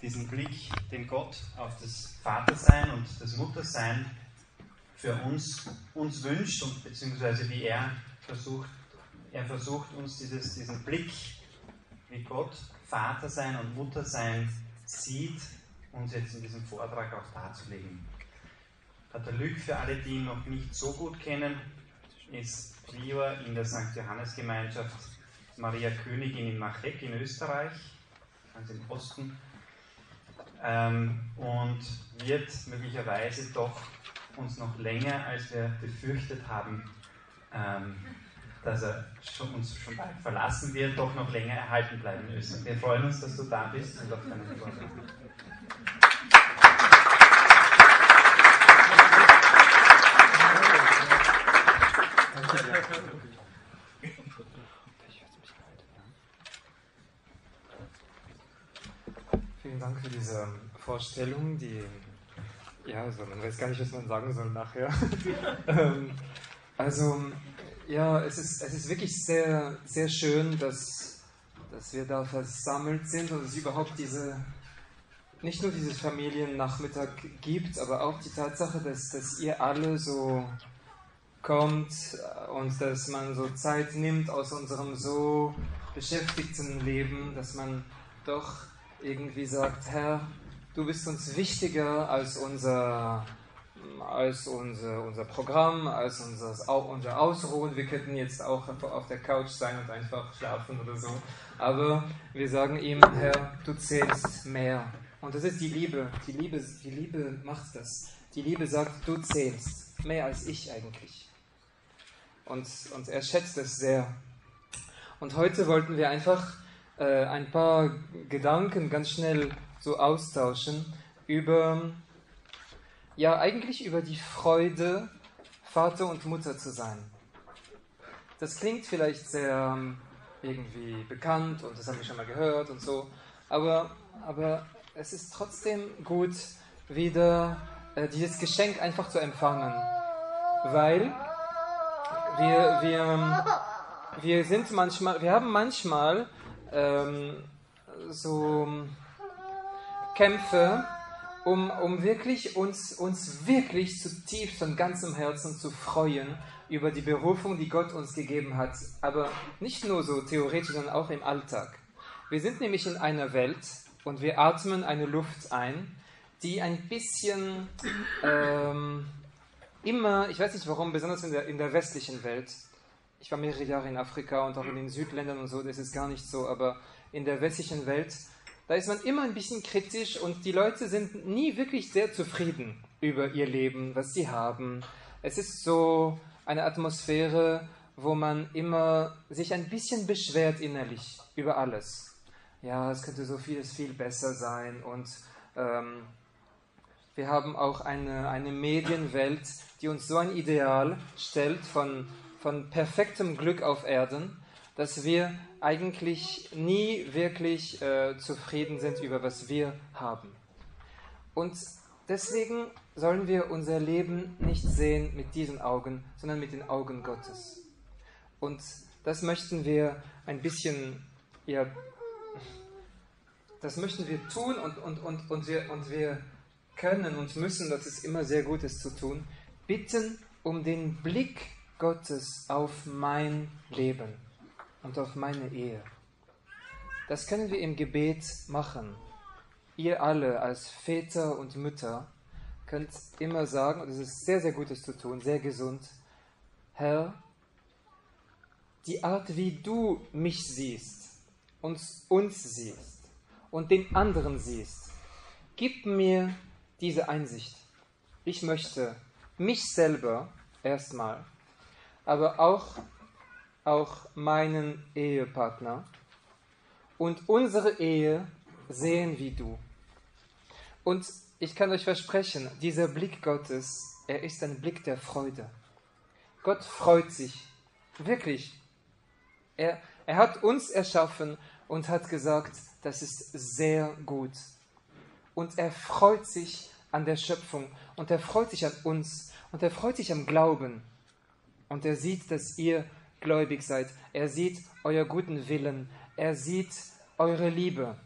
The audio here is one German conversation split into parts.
diesen Blick, den Gott auf das Vatersein und das Muttersein für uns, uns wünscht und beziehungsweise wie er versucht, er versucht uns dieses, diesen Blick, wie Gott Vatersein und Muttersein sieht, uns jetzt in diesem Vortrag auch darzulegen. Pater Lück, für alle, die ihn noch nicht so gut kennen, ist Prior in der St. Johannes Gemeinschaft Maria Königin in Machek in Österreich, ganz im Osten, ähm, und wird möglicherweise doch uns noch länger, als wir befürchtet haben, ähm, dass er schon, uns schon bald verlassen wird, doch noch länger erhalten bleiben müssen. Wir freuen uns, dass du da bist und auf deine Worte. Vielen Dank für diese Vorstellung, die, ja, also man weiß gar nicht, was man sagen soll nachher. Ähm, also, ja, es ist, es ist wirklich sehr, sehr schön, dass, dass wir da versammelt sind und es überhaupt diese, nicht nur dieses Familiennachmittag gibt, aber auch die Tatsache, dass, dass ihr alle so kommt und dass man so Zeit nimmt aus unserem so beschäftigten Leben, dass man doch irgendwie sagt, Herr, du bist uns wichtiger als unser, als unser, unser Programm, als unser, unser Ausruhen. Wir könnten jetzt auch auf der Couch sein und einfach schlafen oder so. Aber wir sagen ihm, Herr, du zählst mehr. Und das ist die Liebe. Die Liebe, die Liebe macht das. Die Liebe sagt, du zählst. Mehr als ich eigentlich. Und, und er schätzt es sehr. Und heute wollten wir einfach äh, ein paar Gedanken ganz schnell so austauschen über, ja, eigentlich über die Freude, Vater und Mutter zu sein. Das klingt vielleicht sehr ähm, irgendwie bekannt und das haben wir schon mal gehört und so, aber, aber es ist trotzdem gut, wieder äh, dieses Geschenk einfach zu empfangen, weil wir, wir, wir sind manchmal, wir haben manchmal ähm, so Kämpfe, um, um wirklich uns, uns wirklich zutiefst von ganzem Herzen zu freuen über die Berufung, die Gott uns gegeben hat. Aber nicht nur so theoretisch, sondern auch im Alltag. Wir sind nämlich in einer Welt und wir atmen eine Luft ein, die ein bisschen ähm, immer, ich weiß nicht warum, besonders in der, in der westlichen Welt, ich war mehrere Jahre in Afrika und auch in den Südländern und so, das ist gar nicht so, aber in der westlichen Welt, da ist man immer ein bisschen kritisch und die Leute sind nie wirklich sehr zufrieden über ihr Leben, was sie haben. Es ist so eine Atmosphäre, wo man immer sich ein bisschen beschwert innerlich über alles. Ja, es könnte so vieles viel besser sein und ähm, wir haben auch eine, eine Medienwelt, die uns so ein Ideal stellt von, von perfektem Glück auf Erden, dass wir eigentlich nie wirklich äh, zufrieden sind über was wir haben. Und deswegen sollen wir unser Leben nicht sehen mit diesen Augen, sondern mit den Augen Gottes. Und das möchten wir ein bisschen, ja, das möchten wir tun und, und, und, und, wir, und wir können und müssen, das ist immer sehr gut, es zu tun, bitten um den Blick Gottes auf mein Leben und auf meine Ehe. Das können wir im Gebet machen. Ihr alle als Väter und Mütter könnt immer sagen, und es ist sehr, sehr Gutes zu tun, sehr gesund, Herr, die Art, wie du mich siehst, uns, uns siehst und den anderen siehst, gib mir diese Einsicht. Ich möchte mich selber erstmal, aber auch, auch meinen Ehepartner und unsere Ehe sehen wie du. Und ich kann euch versprechen, dieser Blick Gottes, er ist ein Blick der Freude. Gott freut sich, wirklich. Er, er hat uns erschaffen und hat gesagt, das ist sehr gut. Und er freut sich an der Schöpfung und er freut sich an uns und er freut sich am Glauben. Und er sieht, dass ihr gläubig seid. Er sieht euer guten Willen. Er sieht eure Liebe.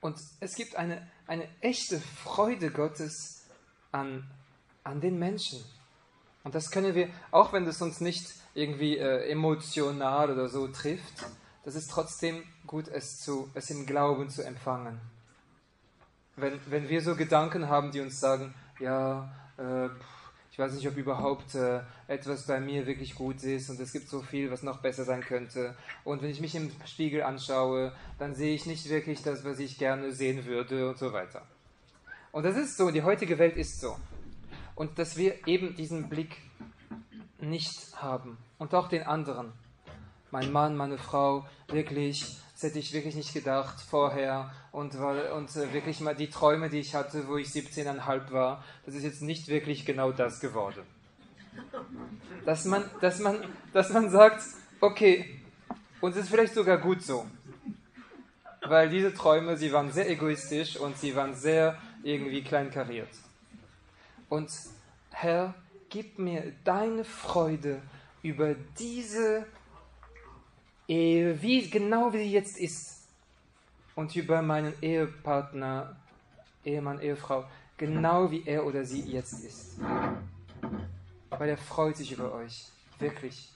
Und es gibt eine, eine echte Freude Gottes an, an den Menschen. Und das können wir, auch wenn das uns nicht irgendwie äh, emotional oder so trifft, das ist trotzdem gut, es, zu, es im Glauben zu empfangen. Wenn, wenn wir so Gedanken haben, die uns sagen, ja, äh, ich weiß nicht, ob überhaupt äh, etwas bei mir wirklich gut ist und es gibt so viel, was noch besser sein könnte. Und wenn ich mich im Spiegel anschaue, dann sehe ich nicht wirklich das, was ich gerne sehen würde und so weiter. Und das ist so, die heutige Welt ist so. Und dass wir eben diesen Blick nicht haben und auch den anderen. Mein Mann, meine Frau, wirklich, das hätte ich wirklich nicht gedacht vorher und, und äh, wirklich mal die Träume, die ich hatte, wo ich 17,5 war, das ist jetzt nicht wirklich genau das geworden. Dass man, dass man, dass man sagt, okay, und es ist vielleicht sogar gut so. Weil diese Träume, sie waren sehr egoistisch und sie waren sehr irgendwie kleinkariert. Und Herr, gib mir deine Freude über diese wie, genau wie sie jetzt ist. Und über meinen Ehepartner, Ehemann, Ehefrau, genau wie er oder sie jetzt ist. Weil er freut sich über euch. Wirklich.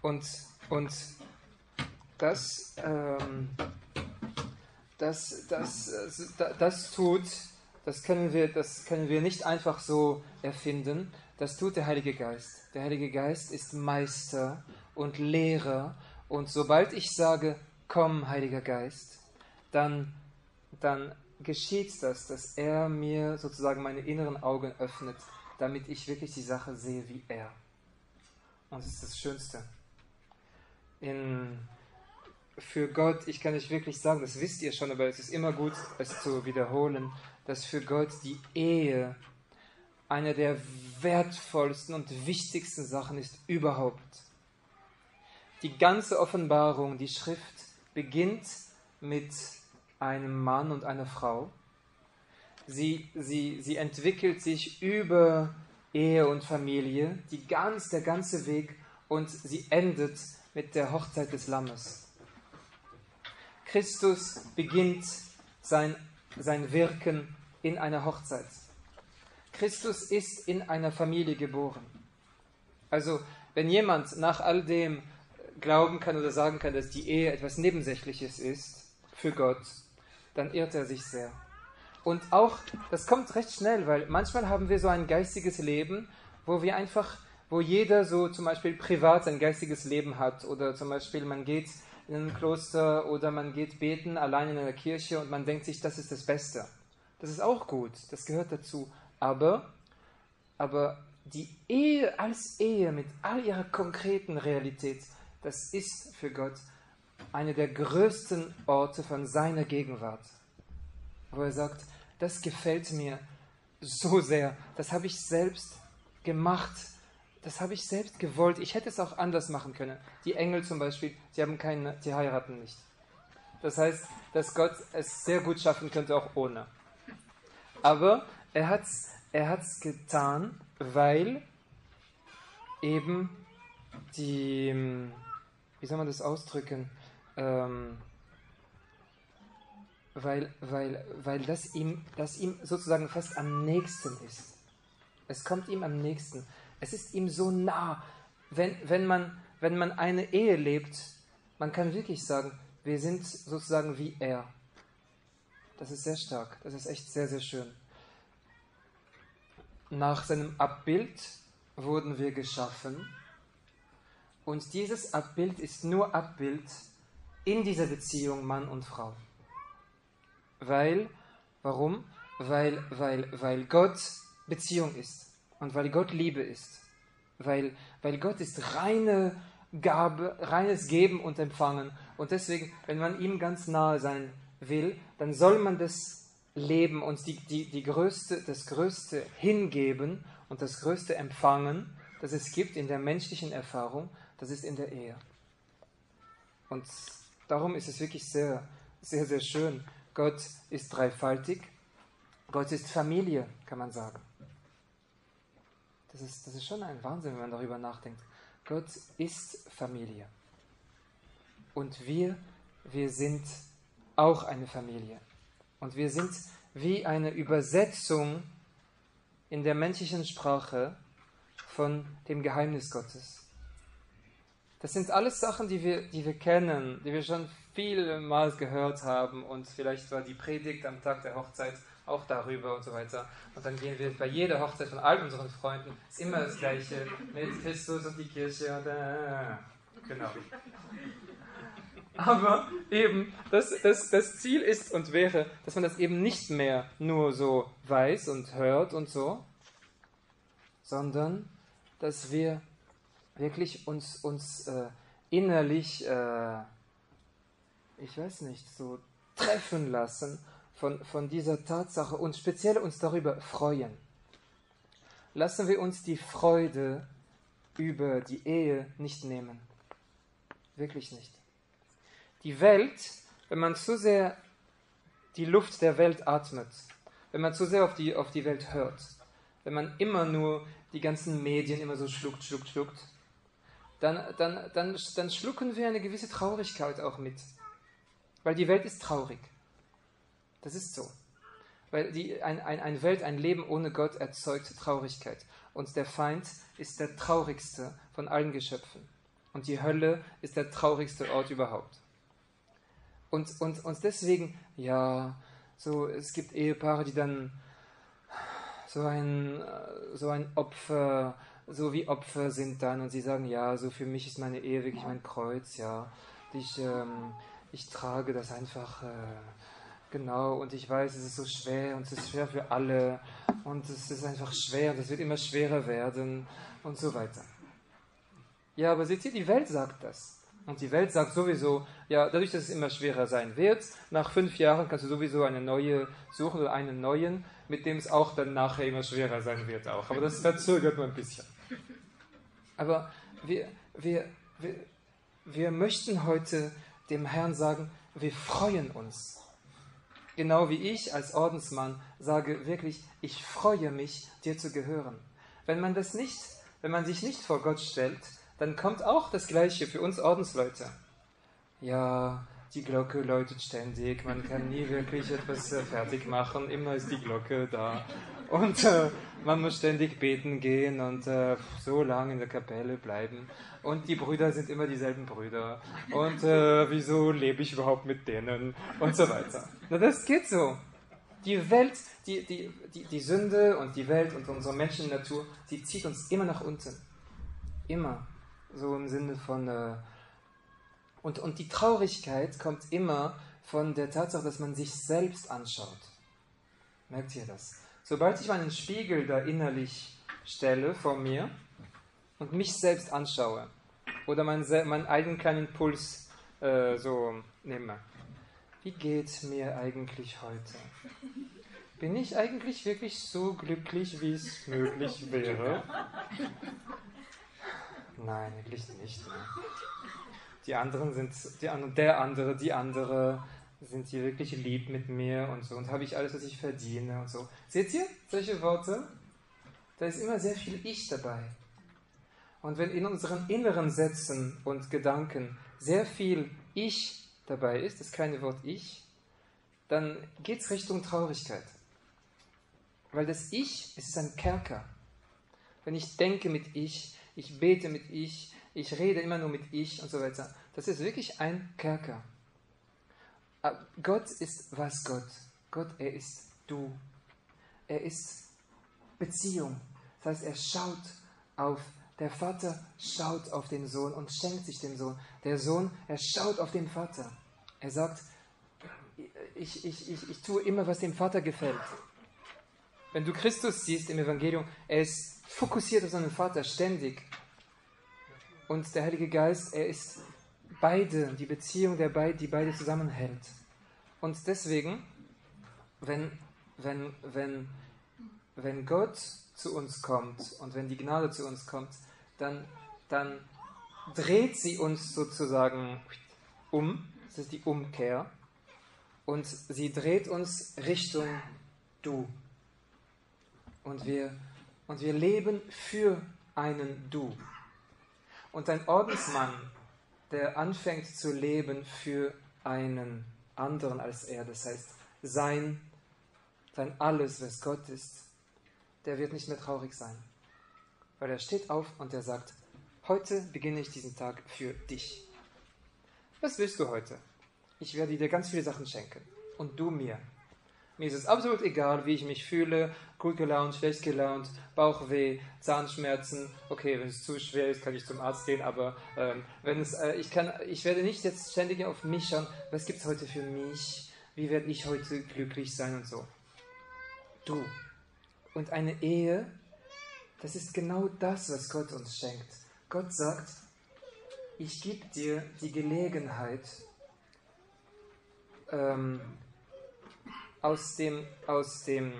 Und, und das, ähm, das, das, das, das tut, das können, wir, das können wir nicht einfach so erfinden, das tut der Heilige Geist. Der Heilige Geist ist Meister und Lehrer und sobald ich sage, komm, Heiliger Geist, dann, dann geschieht das, dass er mir sozusagen meine inneren Augen öffnet, damit ich wirklich die Sache sehe wie er. Und das ist das Schönste. In für Gott, ich kann euch wirklich sagen, das wisst ihr schon, aber es ist immer gut, es zu wiederholen, dass für Gott die Ehe eine der wertvollsten und wichtigsten Sachen ist überhaupt. Die ganze Offenbarung, die Schrift beginnt mit einem Mann und einer Frau. Sie, sie, sie entwickelt sich über Ehe und Familie, die ganz, der ganze Weg, und sie endet mit der Hochzeit des Lammes. Christus beginnt sein, sein Wirken in einer Hochzeit. Christus ist in einer Familie geboren. Also, wenn jemand nach all dem glauben kann oder sagen kann, dass die Ehe etwas Nebensächliches ist für Gott, dann irrt er sich sehr. Und auch, das kommt recht schnell, weil manchmal haben wir so ein geistiges Leben, wo wir einfach, wo jeder so zum Beispiel privat sein geistiges Leben hat oder zum Beispiel man geht in ein Kloster oder man geht beten allein in einer Kirche und man denkt sich, das ist das Beste. Das ist auch gut, das gehört dazu. Aber, aber die Ehe als Ehe mit all ihrer konkreten Realität, das ist für Gott eine der größten Orte von seiner Gegenwart. Wo er sagt, das gefällt mir so sehr, das habe ich selbst gemacht, das habe ich selbst gewollt. Ich hätte es auch anders machen können. Die Engel zum Beispiel, sie haben keine, sie heiraten nicht. Das heißt, dass Gott es sehr gut schaffen könnte, auch ohne. Aber er hat es er hat's getan, weil eben die, wie soll man das ausdrücken, ähm, weil, weil, weil das, ihm, das ihm sozusagen fast am nächsten ist. Es kommt ihm am nächsten. Es ist ihm so nah. Wenn, wenn, man, wenn man eine Ehe lebt, man kann wirklich sagen, wir sind sozusagen wie er. Das ist sehr stark. Das ist echt sehr, sehr schön. Nach seinem Abbild wurden wir geschaffen. Und dieses Abbild ist nur Abbild in dieser Beziehung Mann und Frau. Weil, warum? Weil, weil, weil Gott Beziehung ist. Und weil Gott Liebe ist, weil, weil Gott ist reine Gabe, reines Geben und Empfangen. Und deswegen, wenn man ihm ganz nahe sein will, dann soll man das leben und die, die, die größte, das Größte hingeben und das Größte empfangen, das es gibt in der menschlichen Erfahrung, das ist in der Ehe. Und darum ist es wirklich sehr, sehr, sehr schön. Gott ist dreifaltig. Gott ist Familie, kann man sagen. Das ist, das ist schon ein Wahnsinn, wenn man darüber nachdenkt. Gott ist Familie. Und wir, wir sind auch eine Familie. Und wir sind wie eine Übersetzung in der menschlichen Sprache von dem Geheimnis Gottes. Das sind alles Sachen, die wir, die wir kennen, die wir schon vielmals gehört haben und vielleicht war die Predigt am Tag der Hochzeit auch darüber und so weiter. Und dann gehen wir bei jeder Hochzeit von all unseren Freunden, ist immer das Gleiche mit Christus und die Kirche und äh, genau. Aber eben, das, das, das Ziel ist und wäre, dass man das eben nicht mehr nur so weiß und hört und so, sondern dass wir wirklich uns, uns äh, innerlich, äh, ich weiß nicht, so treffen lassen von, von dieser Tatsache und speziell uns darüber freuen. Lassen wir uns die Freude über die Ehe nicht nehmen. Wirklich nicht. Die Welt, wenn man zu sehr die Luft der Welt atmet, wenn man zu sehr auf die, auf die Welt hört, wenn man immer nur die ganzen Medien immer so schluckt, schluckt, schluckt, dann, dann, dann, dann schlucken wir eine gewisse Traurigkeit auch mit. Weil die Welt ist traurig. Das ist so. Weil die, ein, ein, eine Welt, ein Leben ohne Gott erzeugt Traurigkeit. Und der Feind ist der traurigste von allen Geschöpfen. Und die Hölle ist der traurigste Ort überhaupt. Und, und, und deswegen, ja, so, es gibt Ehepaare, die dann so ein, so ein Opfer, so wie Opfer sind dann und sie sagen, ja, so für mich ist meine Ehe wirklich mein Kreuz, ja. Ich, ähm, ich trage das einfach, äh, genau, und ich weiß, es ist so schwer und es ist schwer für alle und es ist einfach schwer und es wird immer schwerer werden und so weiter. Ja, aber seht ihr, die Welt sagt das. Und die Welt sagt sowieso, ja, dadurch, dass es immer schwerer sein wird, nach fünf Jahren kannst du sowieso eine neue suchen oder einen neuen, mit dem es auch dann nachher immer schwerer sein wird auch. Aber das verzögert nur ein bisschen. Aber wir, wir, wir, wir möchten heute dem Herrn sagen, wir freuen uns. Genau wie ich als Ordensmann sage wirklich, ich freue mich, dir zu gehören. Wenn man das nicht, wenn man sich nicht vor Gott stellt, dann kommt auch das Gleiche für uns Ordensleute. Ja, die Glocke läutet ständig, man kann nie wirklich etwas äh, fertig machen, immer ist die Glocke da. Und äh, man muss ständig beten gehen und äh, so lange in der Kapelle bleiben. Und die Brüder sind immer dieselben Brüder. Und äh, wieso lebe ich überhaupt mit denen? Und so weiter. Na, das geht so. Die Welt, die, die, die, die Sünde und die Welt und unsere Menschennatur, die zieht uns immer nach unten. Immer so im Sinne von... Äh, und, und die Traurigkeit kommt immer von der Tatsache, dass man sich selbst anschaut. Merkt ihr das? Sobald ich meinen Spiegel da innerlich stelle vor mir und mich selbst anschaue oder meinen, meinen eigenen kleinen Puls äh, so nehme, wie geht mir eigentlich heute? Bin ich eigentlich wirklich so glücklich, wie es möglich wäre? Nein, wirklich nicht. Ne? Die anderen sind, die, der andere, die andere sind die wirklich lieb mit mir und so und habe ich alles, was ich verdiene und so. Seht ihr solche Worte? Da ist immer sehr viel Ich dabei. Und wenn in unseren inneren Sätzen und Gedanken sehr viel Ich dabei ist, das kleine Wort Ich, dann geht es Richtung Traurigkeit. Weil das Ich, es ist ein Kerker. Wenn ich denke mit Ich, ich bete mit ich, ich rede immer nur mit ich und so weiter. Das ist wirklich ein Kerker. Ah, Gott ist was Gott? Gott, er ist du. Er ist Beziehung. Das heißt, er schaut auf, der Vater schaut auf den Sohn und schenkt sich dem Sohn. Der Sohn, er schaut auf den Vater. Er sagt, ich, ich, ich, ich tue immer, was dem Vater gefällt. Wenn du Christus siehst im Evangelium, er ist fokussiert auf seinen Vater ständig. Und der Heilige Geist, er ist beide, die Beziehung, der beid, die beide zusammenhält. Und deswegen, wenn, wenn, wenn, wenn Gott zu uns kommt und wenn die Gnade zu uns kommt, dann, dann dreht sie uns sozusagen um. Das ist die Umkehr. Und sie dreht uns Richtung Du. Und wir und wir leben für einen Du. Und ein Ordensmann, der anfängt zu leben für einen anderen als er. Das heißt, sein, sein Alles, was Gott ist, der wird nicht mehr traurig sein. Weil er steht auf und er sagt, heute beginne ich diesen Tag für dich. Was willst du heute? Ich werde dir ganz viele Sachen schenken. Und du mir. Mir ist es absolut egal, wie ich mich fühle, gut gelaunt, schlecht gelaunt, Bauchweh, Zahnschmerzen. Okay, wenn es zu schwer ist, kann ich zum Arzt gehen, aber ähm, wenn es, äh, ich, kann, ich werde nicht jetzt ständig auf mich schauen, was gibt es heute für mich, wie werde ich heute glücklich sein und so. Du. Und eine Ehe, das ist genau das, was Gott uns schenkt. Gott sagt, ich gebe dir die Gelegenheit, ähm, aus dem, aus dem,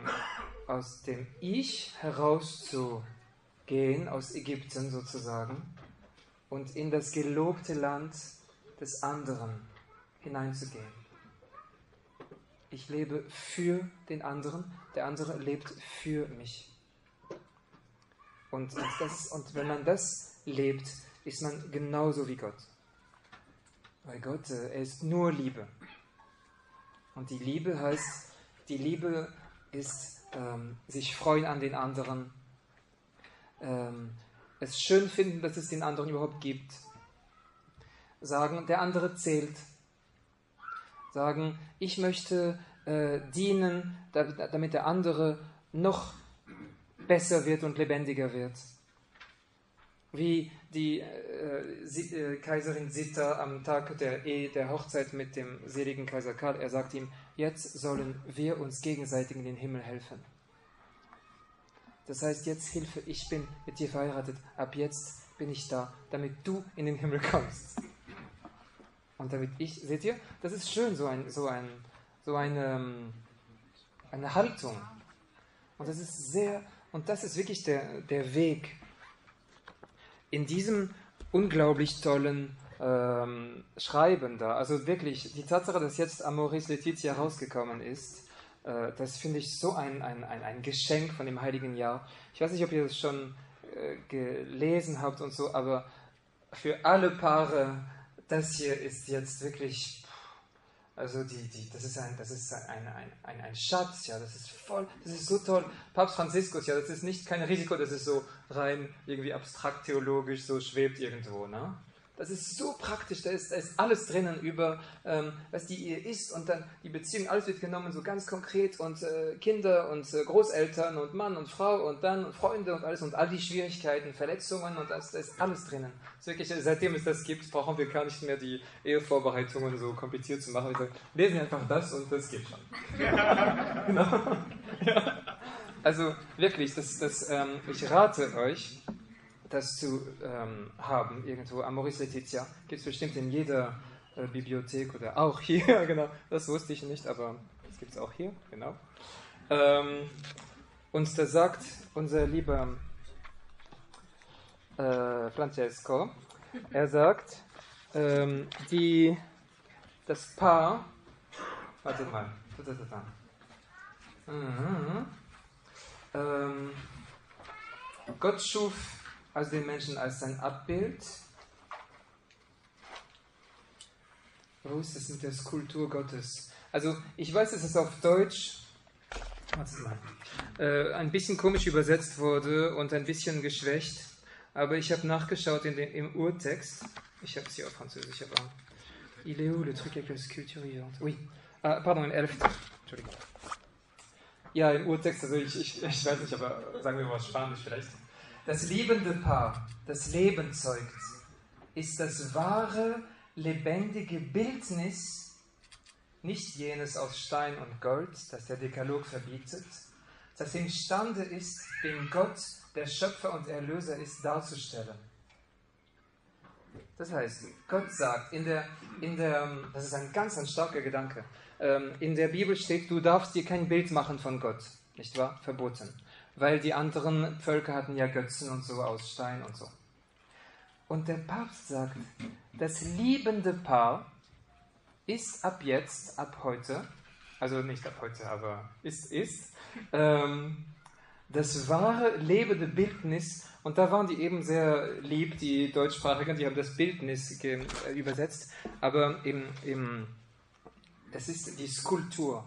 aus dem Ich herauszugehen, aus Ägypten sozusagen, und in das gelobte Land des anderen hineinzugehen. Ich lebe für den anderen, der andere lebt für mich. Und, und, das, und wenn man das lebt, ist man genauso wie Gott. Weil Gott, äh, er ist nur Liebe. Und die Liebe heißt, die Liebe ist ähm, sich freuen an den anderen, ähm, es schön finden, dass es den anderen überhaupt gibt, sagen, der andere zählt, sagen, ich möchte äh, dienen, damit der andere noch besser wird und lebendiger wird. Wie die äh, äh, Kaiserin Sita am Tag der, Ehe, der Hochzeit mit dem seligen Kaiser Karl, er sagt ihm, jetzt sollen wir uns gegenseitig in den Himmel helfen. Das heißt, jetzt Hilfe, ich bin mit dir verheiratet, ab jetzt bin ich da, damit du in den Himmel kommst. Und damit ich, seht ihr, das ist schön, so, ein, so, ein, so eine, ähm, eine Haltung. Und das ist sehr, und das ist wirklich der, der Weg in diesem unglaublich tollen ähm, Schreiben da. Also wirklich, die Tatsache, dass jetzt Amoris Letizia rausgekommen ist, äh, das finde ich so ein, ein, ein, ein, Geschenk von dem Heiligen Jahr. Ich weiß nicht, ob ihr das schon äh, gelesen habt und so, aber für alle Paare, das hier ist jetzt wirklich also die, die, das ist ein, das ist ein, ein, ein, ein Schatz, ja, das ist voll, das ist so toll. Papst Franziskus, ja, das ist nicht kein Risiko, das ist so rein irgendwie abstrakt theologisch, so schwebt irgendwo, ne? Das ist so praktisch, da ist, da ist alles drinnen über, ähm, was die Ehe ist und dann die Beziehung, alles wird genommen so ganz konkret und äh, Kinder und äh, Großeltern und Mann und Frau und dann und Freunde und alles und all die Schwierigkeiten, Verletzungen und das, da ist alles drinnen. Das wirklich, seitdem es das gibt, brauchen wir gar nicht mehr die Ehevorbereitungen so kompliziert zu machen. Wir sagen, lesen einfach das und das geht schon. genau. ja. Also wirklich, das, das, ähm, ich rate euch, das zu ähm, haben, irgendwo. Amoris Letizia gibt es bestimmt in jeder äh, Bibliothek oder auch hier, genau. Das wusste ich nicht, aber das gibt es auch hier, genau. Ähm, und da sagt unser lieber äh, Francesco, er sagt, ähm, die, das Paar, warte mal, mhm. ähm, Gott schuf also den Menschen als sein Abbild. Wo ist es mit der Skulptur Gottes? Also ich weiß, dass es auf Deutsch äh, ein bisschen komisch übersetzt wurde und ein bisschen geschwächt, aber ich habe nachgeschaut in den, im Urtext. Ich habe es hier auf Französisch, aber. Il est où le truc avec la sculpture? Oui. Ah, pardon, im 11. Entschuldigung. Ja, im Urtext, also ich, ich, ich weiß nicht, aber sagen wir mal Spanisch vielleicht. Das liebende Paar, das Leben zeugt, ist das wahre, lebendige Bildnis, nicht jenes aus Stein und Gold, das der Dekalog verbietet, das imstande ist, den Gott, der Schöpfer und Erlöser ist, darzustellen. Das heißt, Gott sagt, in der, in der, das ist ein ganz ein starker Gedanke, ähm, in der Bibel steht, du darfst dir kein Bild machen von Gott, nicht wahr? Verboten weil die anderen Völker hatten ja Götzen und so aus Stein und so. Und der Papst sagt, das liebende Paar ist ab jetzt, ab heute, also nicht ab heute, aber ist, ist, ähm, das wahre lebende Bildnis, und da waren die eben sehr lieb, die Deutschsprachigen, die haben das Bildnis übersetzt, aber im, im das ist die Skulptur.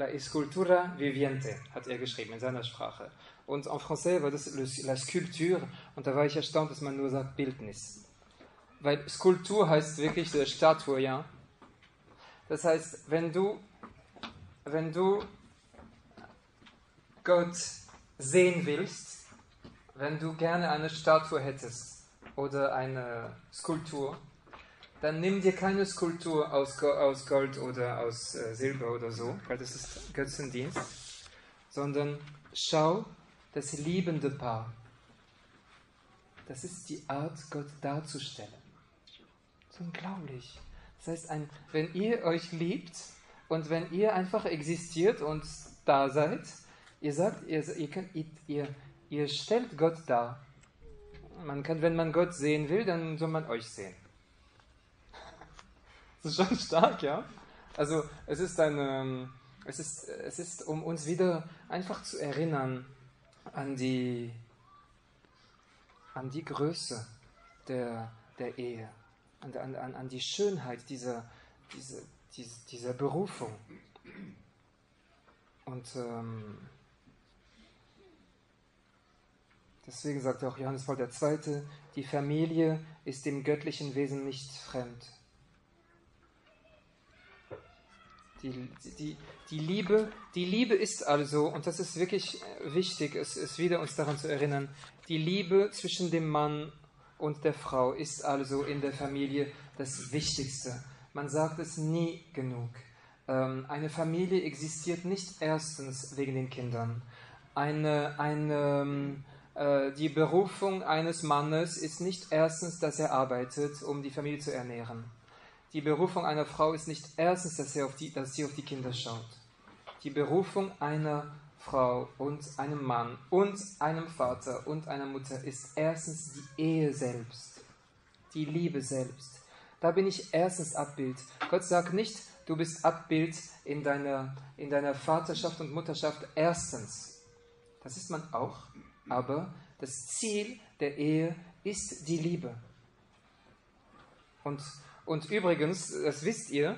La escultura viviente, hat er geschrieben in seiner Sprache. Und en français war das la sculpture und da war ich erstaunt, dass man nur sagt Bildnis. Weil Skulptur heißt wirklich eine Statue, ja. Das heißt, wenn du, wenn du Gott sehen willst, wenn du gerne eine Statue hättest oder eine Skulptur, dann nimm dir keine Skulptur aus, aus Gold oder aus äh, Silber oder so, weil das ist Götzendienst, sondern schau das liebende Paar. Das ist die Art, Gott darzustellen. So unglaublich. Das heißt, ein, wenn ihr euch liebt und wenn ihr einfach existiert und da seid, ihr sagt, ihr, ihr, könnt, ihr, ihr stellt Gott dar. Man kann, wenn man Gott sehen will, dann soll man euch sehen. Das ist schon stark, ja? Also es ist eine, es ist, es ist, um uns wieder einfach zu erinnern an die, an die Größe der, der Ehe, an, an, an die Schönheit dieser, dieser, dieser Berufung. Und ähm, deswegen sagt auch Johannes Paul II., die Familie ist dem göttlichen Wesen nicht fremd. Die, die, die, Liebe, die Liebe ist also, und das ist wirklich wichtig, es ist wieder uns daran zu erinnern, die Liebe zwischen dem Mann und der Frau ist also in der Familie das Wichtigste. Man sagt es nie genug. Ähm, eine Familie existiert nicht erstens wegen den Kindern. Eine, eine, ähm, äh, die Berufung eines Mannes ist nicht erstens, dass er arbeitet, um die Familie zu ernähren. Die Berufung einer Frau ist nicht erstens, dass, sie auf die, dass sie auf die Kinder schaut. Die Berufung einer Frau und einem Mann und einem Vater und einer Mutter ist erstens die Ehe selbst, die Liebe selbst. Da bin ich erstens Abbild. Gott sagt nicht, du bist Abbild in deiner, in deiner Vaterschaft und Mutterschaft erstens. Das ist man auch, aber das Ziel der Ehe ist die Liebe. Und und übrigens, das wisst ihr,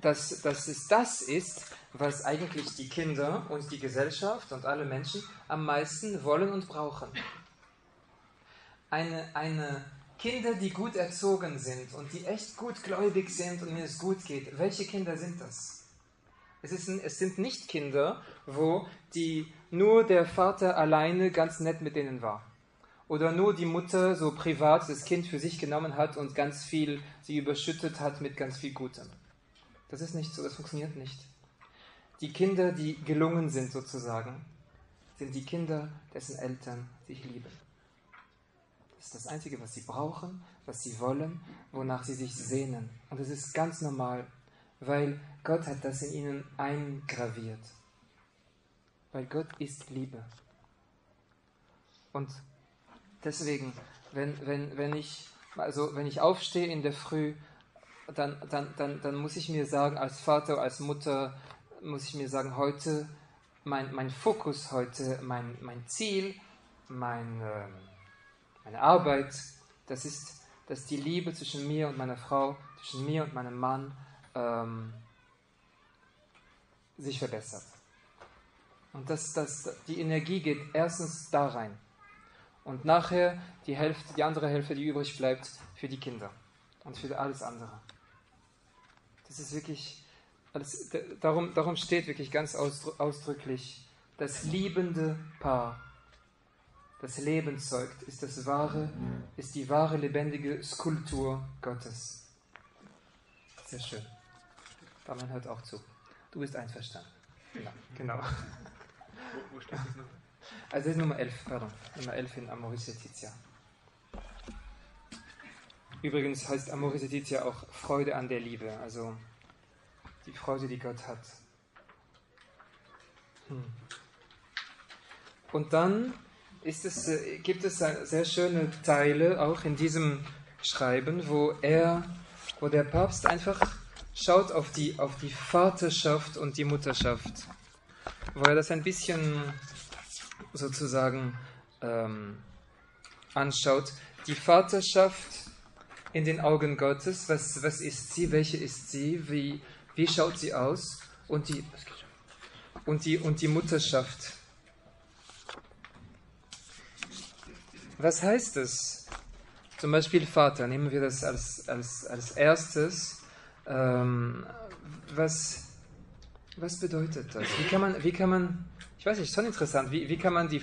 dass, dass es das ist, was eigentlich die Kinder und die Gesellschaft und alle Menschen am meisten wollen und brauchen. Eine, eine Kinder, die gut erzogen sind und die echt gutgläubig sind und mir es gut geht. Welche Kinder sind das? Es, ist, es sind nicht Kinder, wo die, nur der Vater alleine ganz nett mit denen war oder nur die Mutter so privat das Kind für sich genommen hat und ganz viel sie überschüttet hat mit ganz viel Gutem. Das ist nicht so, das funktioniert nicht. Die Kinder, die gelungen sind sozusagen, sind die Kinder, dessen Eltern sich lieben. Das ist das Einzige, was sie brauchen, was sie wollen, wonach sie sich sehnen. Und es ist ganz normal, weil Gott hat das in ihnen eingraviert. Weil Gott ist Liebe. Und Deswegen, wenn, wenn, wenn, ich, also wenn ich aufstehe in der Früh, dann, dann, dann, dann muss ich mir sagen, als Vater, als Mutter, muss ich mir sagen, heute, mein, mein Fokus heute, mein, mein Ziel, mein, äh, meine Arbeit, das ist, dass die Liebe zwischen mir und meiner Frau, zwischen mir und meinem Mann ähm, sich verbessert. Und dass, dass die Energie geht erstens da rein und nachher die Hälfte, die andere Hälfte, die übrig bleibt, für die Kinder und für alles andere. Das ist wirklich, alles, darum, darum steht wirklich ganz ausdrücklich, das liebende Paar, das Leben zeugt, ist das wahre, ist die wahre lebendige Skulptur Gottes. Sehr schön. Daman hört auch zu. Du bist einverstanden. Ja, genau. Wo, wo steht das noch? Also ist Nummer 11, pardon. Nummer 11 in Amoris Laetitia. Übrigens heißt Amoris Laetitia auch Freude an der Liebe, also die Freude, die Gott hat. Hm. Und dann es, äh, gibt es sehr schöne Teile auch in diesem Schreiben, wo er, wo der Papst einfach schaut auf die, auf die Vaterschaft und die Mutterschaft, wo er das ein bisschen sozusagen ähm, anschaut, die Vaterschaft in den Augen Gottes? Was, was ist sie? Welche ist sie? Wie, wie schaut sie aus? Und die, und die, und die Mutterschaft. Was heißt es? Zum Beispiel Vater, nehmen wir das als, als, als erstes. Ähm, was, was bedeutet das? Wie kann man, wie kann man ich weiß nicht, schon interessant, wie, wie kann man die,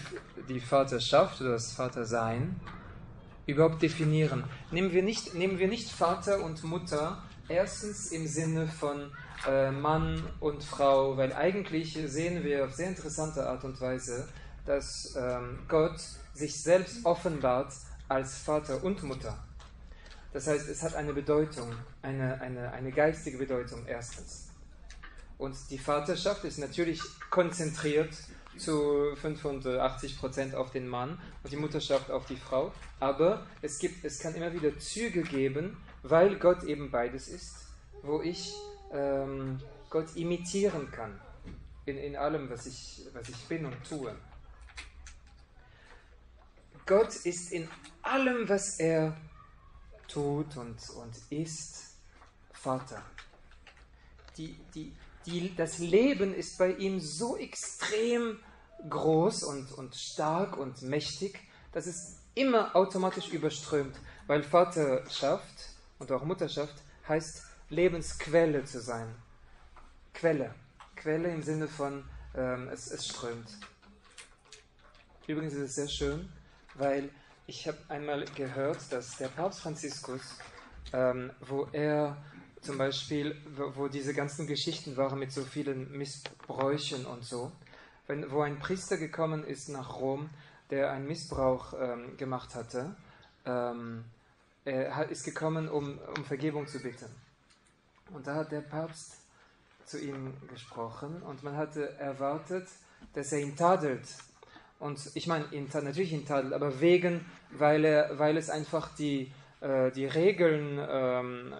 die Vaterschaft oder das Vatersein überhaupt definieren? Nehmen wir, nicht, nehmen wir nicht Vater und Mutter erstens im Sinne von äh, Mann und Frau, weil eigentlich sehen wir auf sehr interessante Art und Weise, dass ähm, Gott sich selbst offenbart als Vater und Mutter. Das heißt, es hat eine Bedeutung, eine, eine, eine geistige Bedeutung erstens. Und die Vaterschaft ist natürlich konzentriert zu 85 Prozent auf den Mann und die Mutterschaft auf die Frau. Aber es, gibt, es kann immer wieder Züge geben, weil Gott eben beides ist, wo ich ähm, Gott imitieren kann in, in allem, was ich, was ich bin und tue. Gott ist in allem, was er tut und, und ist, Vater. Die, die, die, das Leben ist bei ihm so extrem groß und, und stark und mächtig, dass es immer automatisch überströmt, weil Vaterschaft und auch Mutterschaft heißt Lebensquelle zu sein. Quelle. Quelle im Sinne von ähm, es, es strömt. Übrigens ist es sehr schön, weil ich habe einmal gehört, dass der Papst Franziskus, ähm, wo er zum Beispiel, wo, diese ganzen Geschichten waren mit so vielen Missbräuchen und so, wenn, wo ein Priester gekommen ist nach Rom, der einen Missbrauch ähm, gemacht hatte, ähm, er ist gekommen, um, um Vergebung zu bitten. Und da hat der Papst zu ihm gesprochen und man hatte erwartet, dass er ihn tadelt. Und ich meine, natürlich ihn tadelt, aber wegen, weil, er, weil es einfach die, äh, die Regeln ähm,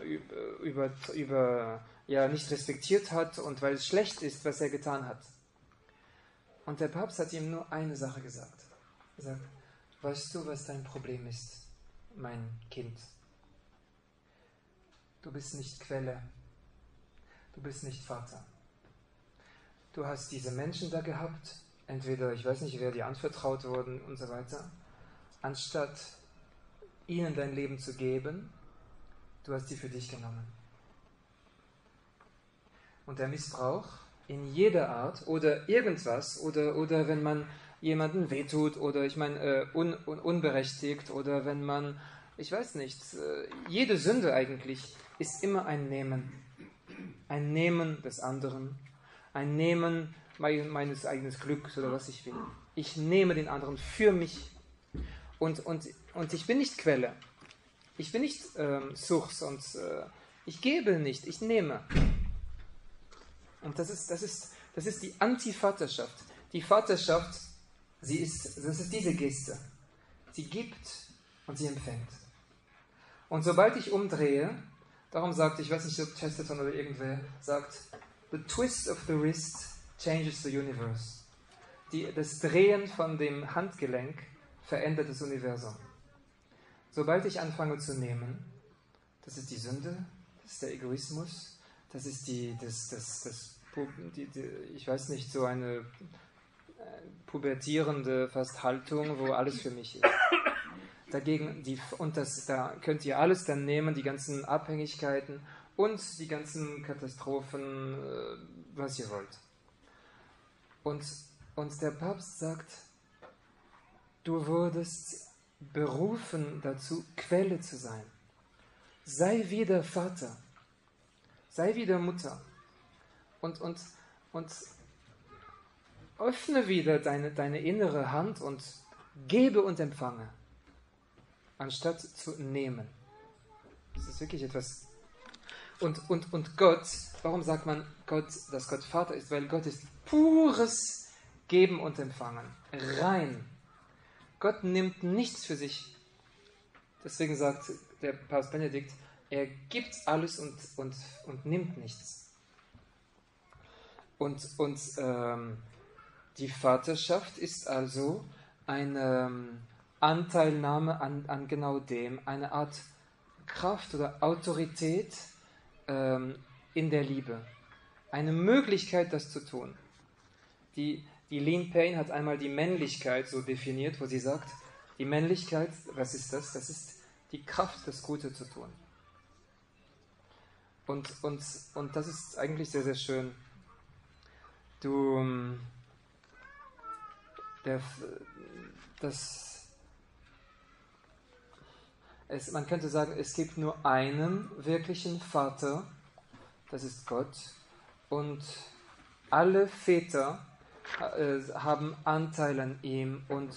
über, über, ja, nicht respektiert hat und weil es schlecht ist, was er getan hat. Und der Papst hat ihm nur eine Sache gesagt. Er sagt, weißt du, was dein Problem ist, mein Kind? Du bist nicht Quelle. Du bist nicht Vater. Du hast diese Menschen da gehabt, entweder, ich weiß nicht, wer dir anvertraut wurden und so weiter, anstatt ihnen dein Leben zu geben, du hast sie für dich genommen. Und der Missbrauch in jeder Art oder irgendwas oder, oder wenn man jemanden wehtut oder ich meine äh, un, un, unberechtigt oder wenn man, ich weiß nicht, äh, jede Sünde eigentlich ist immer ein Nehmen. Ein Nehmen des anderen, ein Nehmen meines eigenen Glücks oder was ich will. Ich nehme den anderen für mich und, und, und ich bin nicht Quelle. Ich bin nicht ähm, Suchs und äh, ich gebe nicht, ich nehme. Und das ist, das ist, das ist die Anti-Vaterschaft. Die Vaterschaft, sie ist, das ist diese Geste. Sie gibt und sie empfängt. Und sobald ich umdrehe, darum sagt, ich weiß nicht, ob Chesterton oder irgendwer sagt, the twist of the wrist changes the universe. Die, das Drehen von dem Handgelenk verändert das Universum. Sobald ich anfange zu nehmen, das ist die Sünde, das ist der Egoismus, das ist die, das, das, das, die, die, ich weiß nicht, so eine äh, pubertierende fast Haltung, wo alles für mich ist. Dagegen, die, und das, da könnt ihr alles dann nehmen, die ganzen Abhängigkeiten und die ganzen Katastrophen, äh, was ihr wollt. Und, und der Papst sagt, Du wurdest berufen dazu, Quelle zu sein. Sei wieder Vater. Sei wieder Mutter. Und, und, und öffne wieder deine, deine innere Hand und gebe und empfange, anstatt zu nehmen. Das ist wirklich etwas. Und, und, und Gott, warum sagt man Gott, dass Gott Vater ist? Weil Gott ist pures Geben und Empfangen. Rein. Gott nimmt nichts für sich. Deswegen sagt der Papst Benedikt, er gibt alles und, und, und nimmt nichts. Und, und ähm, die Vaterschaft ist also eine ähm, Anteilnahme an, an genau dem, eine Art Kraft oder Autorität ähm, in der Liebe. Eine Möglichkeit, das zu tun. Die, die Lean Payne hat einmal die Männlichkeit so definiert, wo sie sagt, die Männlichkeit, was ist das? Das ist die Kraft, das Gute zu tun. Und, und, und das ist eigentlich sehr, sehr schön. Du, ähm, der, das, es, man könnte sagen, es gibt nur einen wirklichen Vater, das ist Gott, und alle Väter haben Anteil an ihm und,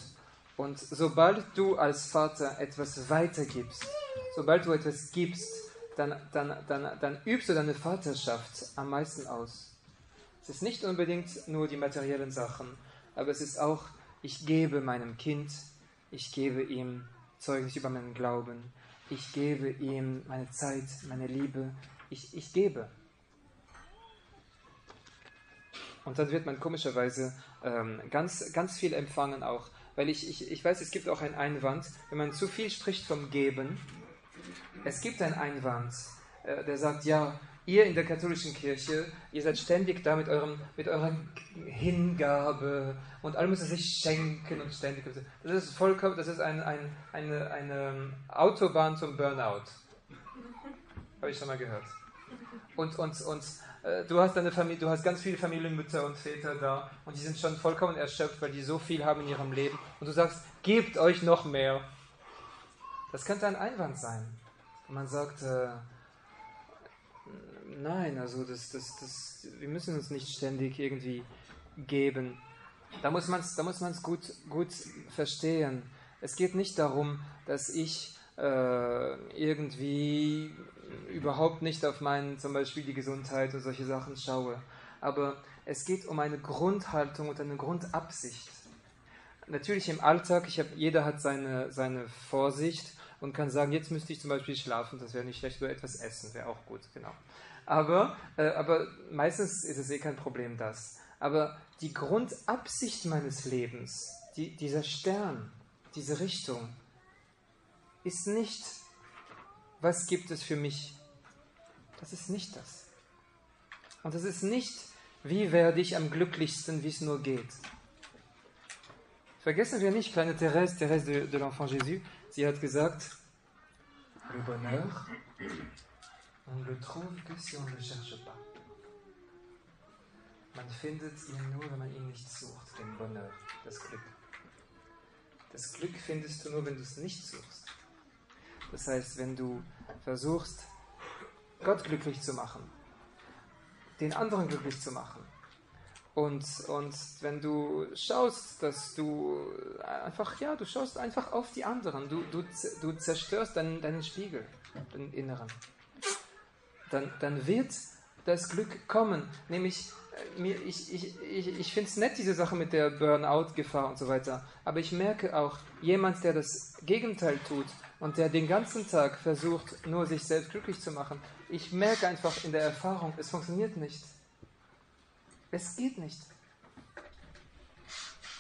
und sobald du als Vater etwas weitergibst, sobald du etwas gibst, dann, dann, dann, dann übst du deine Vaterschaft am meisten aus. Es ist nicht unbedingt nur die materiellen Sachen, aber es ist auch, ich gebe meinem Kind, ich gebe ihm Zeugnis über meinen Glauben, ich gebe ihm meine Zeit, meine Liebe, ich, ich gebe. Und dann wird man komischerweise ähm, ganz, ganz viel empfangen auch. Weil ich, ich, ich weiß, es gibt auch einen Einwand, wenn man zu viel spricht vom Geben. Es gibt einen Einwand, äh, der sagt, ja, ihr in der katholischen Kirche, ihr seid ständig da mit, eurem, mit eurer Hingabe und alle müssen sich schenken und ständig. Das ist vollkommen, das ist ein, ein, eine, eine Autobahn zum Burnout. Habe ich schon mal gehört. Und, und, und du hast deine Familie, du hast ganz viele Familienmütter und Väter da und die sind schon vollkommen erschöpft, weil die so viel haben in ihrem Leben. Und du sagst, gebt euch noch mehr. Das könnte ein Einwand sein. Und man sagt, äh, Nein, also das, das, das, wir müssen uns nicht ständig irgendwie geben. Da muss man es gut, gut verstehen. Es geht nicht darum, dass ich äh, irgendwie überhaupt nicht auf meinen, zum Beispiel die Gesundheit und solche Sachen schaue. Aber es geht um eine Grundhaltung und eine Grundabsicht. Natürlich im Alltag, ich hab, jeder hat seine, seine Vorsicht und kann sagen, jetzt müsste ich zum Beispiel schlafen, das wäre nicht schlecht, oder etwas essen, wäre auch gut, genau. Aber, äh, aber meistens ist es eh kein Problem, das. Aber die Grundabsicht meines Lebens, die, dieser Stern, diese Richtung, ist nicht, was gibt es für mich? Das ist nicht das. Und das ist nicht, wie werde ich am glücklichsten, wie es nur geht. Vergessen wir nicht, kleine Thérèse, Thérèse de, de l'Enfant Jésus, sie hat gesagt, le bonheur On le trouve que si on ne le cherche pas. Man findet ihn nur, wenn man ihn nicht sucht, den Bonheur, das Glück. Das Glück findest du nur, wenn du es nicht suchst. Das heißt, wenn du versuchst, Gott glücklich zu machen, den anderen glücklich zu machen, und, und wenn du schaust, dass du einfach, ja, du schaust einfach auf die anderen, du, du, du zerstörst deinen, deinen Spiegel, den Inneren dann, dann wird das Glück kommen. Nämlich, mir, ich, ich, ich, ich finde es nett, diese Sache mit der Burnout-Gefahr und so weiter. Aber ich merke auch, jemand, der das Gegenteil tut und der den ganzen Tag versucht, nur sich selbst glücklich zu machen, ich merke einfach in der Erfahrung, es funktioniert nicht. Es geht nicht.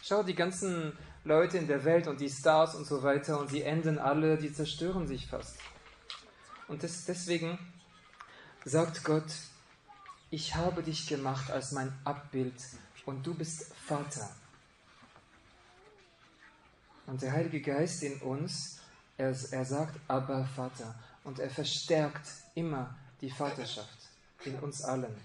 Schau, die ganzen Leute in der Welt und die Stars und so weiter und sie enden alle, die zerstören sich fast. Und das, deswegen sagt Gott, ich habe dich gemacht als mein Abbild und du bist Vater. Und der Heilige Geist in uns, er, er sagt, aber Vater. Und er verstärkt immer die Vaterschaft in uns allen.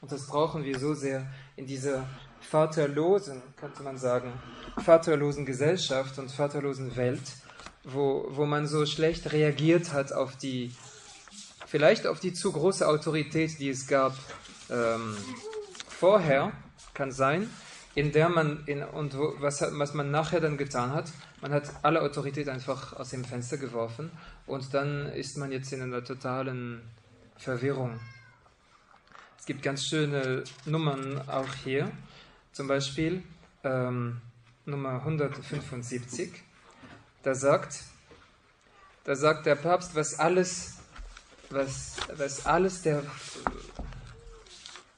Und das brauchen wir so sehr in dieser vaterlosen, könnte man sagen, vaterlosen Gesellschaft und vaterlosen Welt, wo, wo man so schlecht reagiert hat auf die vielleicht auf die zu große Autorität, die es gab ähm, vorher, kann sein, in der man, in, und wo, was, was man nachher dann getan hat, man hat alle Autorität einfach aus dem Fenster geworfen und dann ist man jetzt in einer totalen Verwirrung. Es gibt ganz schöne Nummern auch hier, zum Beispiel ähm, Nummer 175. Da sagt, da sagt der Papst, was alles was, was alles der,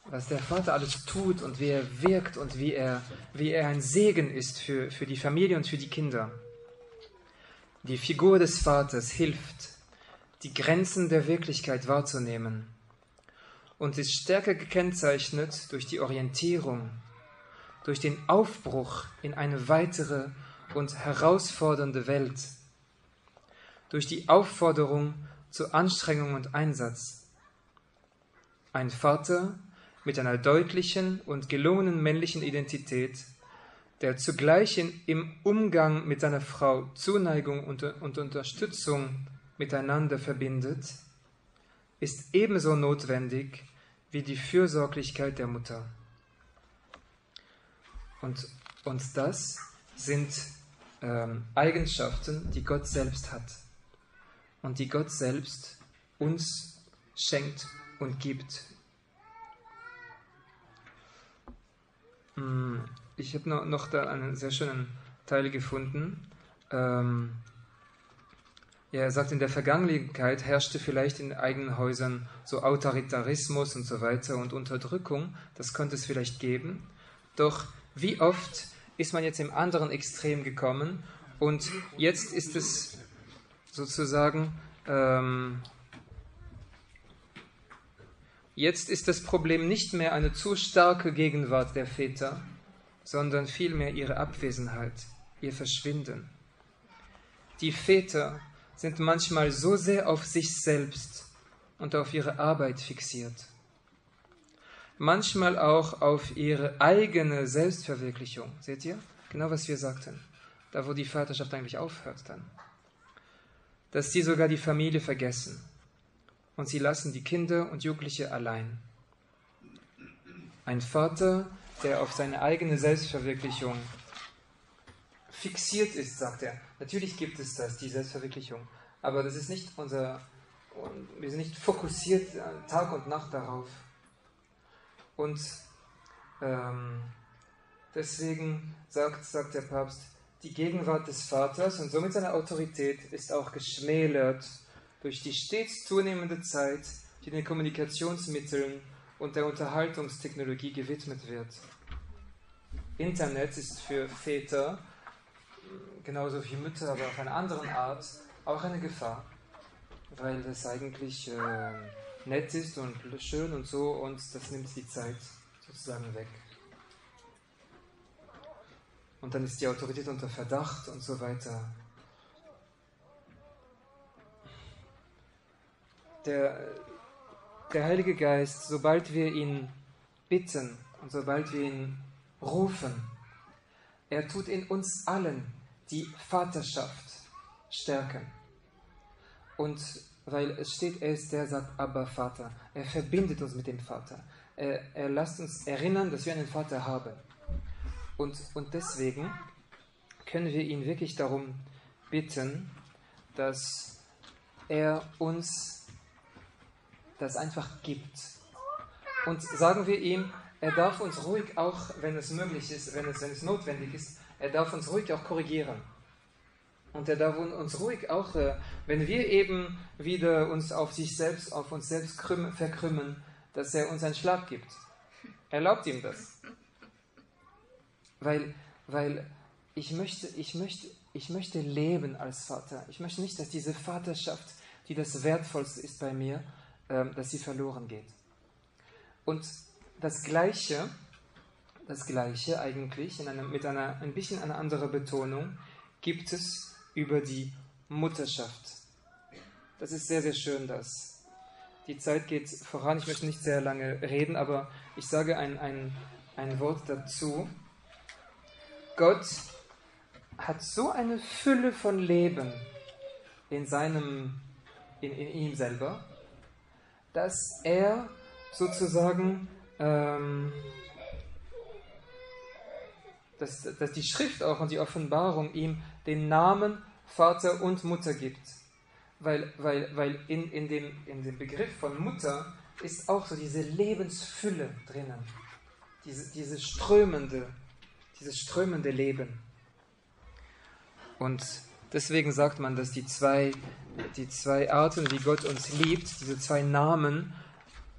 was der Vater alles tut und wie er wirkt und wie er, wie er ein Segen ist für, für die Familie und für die Kinder. Die Figur des Vaters hilft die Grenzen der Wirklichkeit wahrzunehmen und ist stärker gekennzeichnet durch die Orientierung, durch den Aufbruch in eine weitere und herausfordernde Welt, durch die Aufforderung zu Anstrengung und Einsatz. Ein Vater mit einer deutlichen und gelungenen männlichen Identität, der zugleich in, im Umgang mit seiner Frau Zuneigung und, und Unterstützung miteinander verbindet, ist ebenso notwendig wie die Fürsorglichkeit der Mutter. Und, und das sind ähm, Eigenschaften, die Gott selbst hat und die Gott selbst uns schenkt und gibt. Hm, ich habe noch, da einen sehr schönen Teil gefunden. Ähm, ja, er sagt, in der Vergangenheit herrschte vielleicht in eigenen Häusern so Autoritarismus und so weiter und Unterdrückung. Das könnte es vielleicht geben. Doch wie oft ist man jetzt im anderen Extrem gekommen und jetzt ist es sozusagen, ähm, jetzt ist das Problem nicht mehr eine zu starke Gegenwart der Väter, sondern vielmehr ihre Abwesenheit, ihr Verschwinden. Die Väter sind manchmal so sehr auf sich selbst und auf ihre Arbeit fixiert. Manchmal auch auf ihre eigene Selbstverwirklichung. Seht ihr? Genau was wir sagten. Da, wo die Vaterschaft eigentlich aufhört dann. Dass sie sogar die Familie vergessen. Und sie lassen die Kinder und Jugendliche allein. Ein Vater, der auf seine eigene Selbstverwirklichung fixiert ist, sagt er. Natürlich gibt es das, die Selbstverwirklichung, aber das ist nicht unser, wir sind nicht fokussiert äh, Tag und Nacht darauf. Und ähm, deswegen sagt, sagt der Papst, die Gegenwart des Vaters und somit seine Autorität ist auch geschmälert durch die stets zunehmende Zeit, die den Kommunikationsmitteln und der Unterhaltungstechnologie gewidmet wird. Internet ist für Väter genauso wie Mütter, aber auf eine andere Art, auch eine Gefahr, weil es eigentlich äh, nett ist und schön und so und das nimmt die Zeit sozusagen weg. Und dann ist die Autorität unter Verdacht und so weiter. Der, der Heilige Geist, sobald wir ihn bitten und sobald wir ihn rufen, er tut in uns allen die Vaterschaft stärken. Und weil es steht, er ist der, sagt aber Vater. Er verbindet uns mit dem Vater. Er, er lässt uns erinnern, dass wir einen Vater haben. Und, und deswegen können wir ihn wirklich darum bitten, dass er uns das einfach gibt. Und sagen wir ihm, er darf uns ruhig auch, wenn es möglich ist, wenn es, wenn es notwendig ist, er darf uns ruhig auch korrigieren. Und er darf uns ruhig auch, äh, wenn wir eben wieder uns auf sich selbst, auf uns selbst verkrümmen, dass er uns einen Schlag gibt. Erlaubt ihm das. Weil, weil ich, möchte, ich, möchte, ich möchte leben als Vater. Ich möchte nicht, dass diese Vaterschaft, die das Wertvollste ist bei mir, ähm, dass sie verloren geht. Und das Gleiche das Gleiche eigentlich, einer, mit einer ein bisschen einer anderen Betonung, gibt es über die Mutterschaft. Das ist sehr, sehr schön, das. Die Zeit geht voran, ich möchte nicht sehr lange reden, aber ich sage ein, ein, ein Wort dazu. Gott hat so eine Fülle von Leben in seinem, in, in ihm selber, dass er sozusagen ähm, dass, dass die Schrift auch und die Offenbarung ihm den Namen Vater und Mutter gibt. Weil, weil, weil in, in, dem, in dem Begriff von Mutter ist auch so diese Lebensfülle drinnen. Diese, diese strömende, dieses strömende Leben. Und deswegen sagt man, dass die zwei, die zwei Arten, wie Gott uns liebt, diese zwei Namen,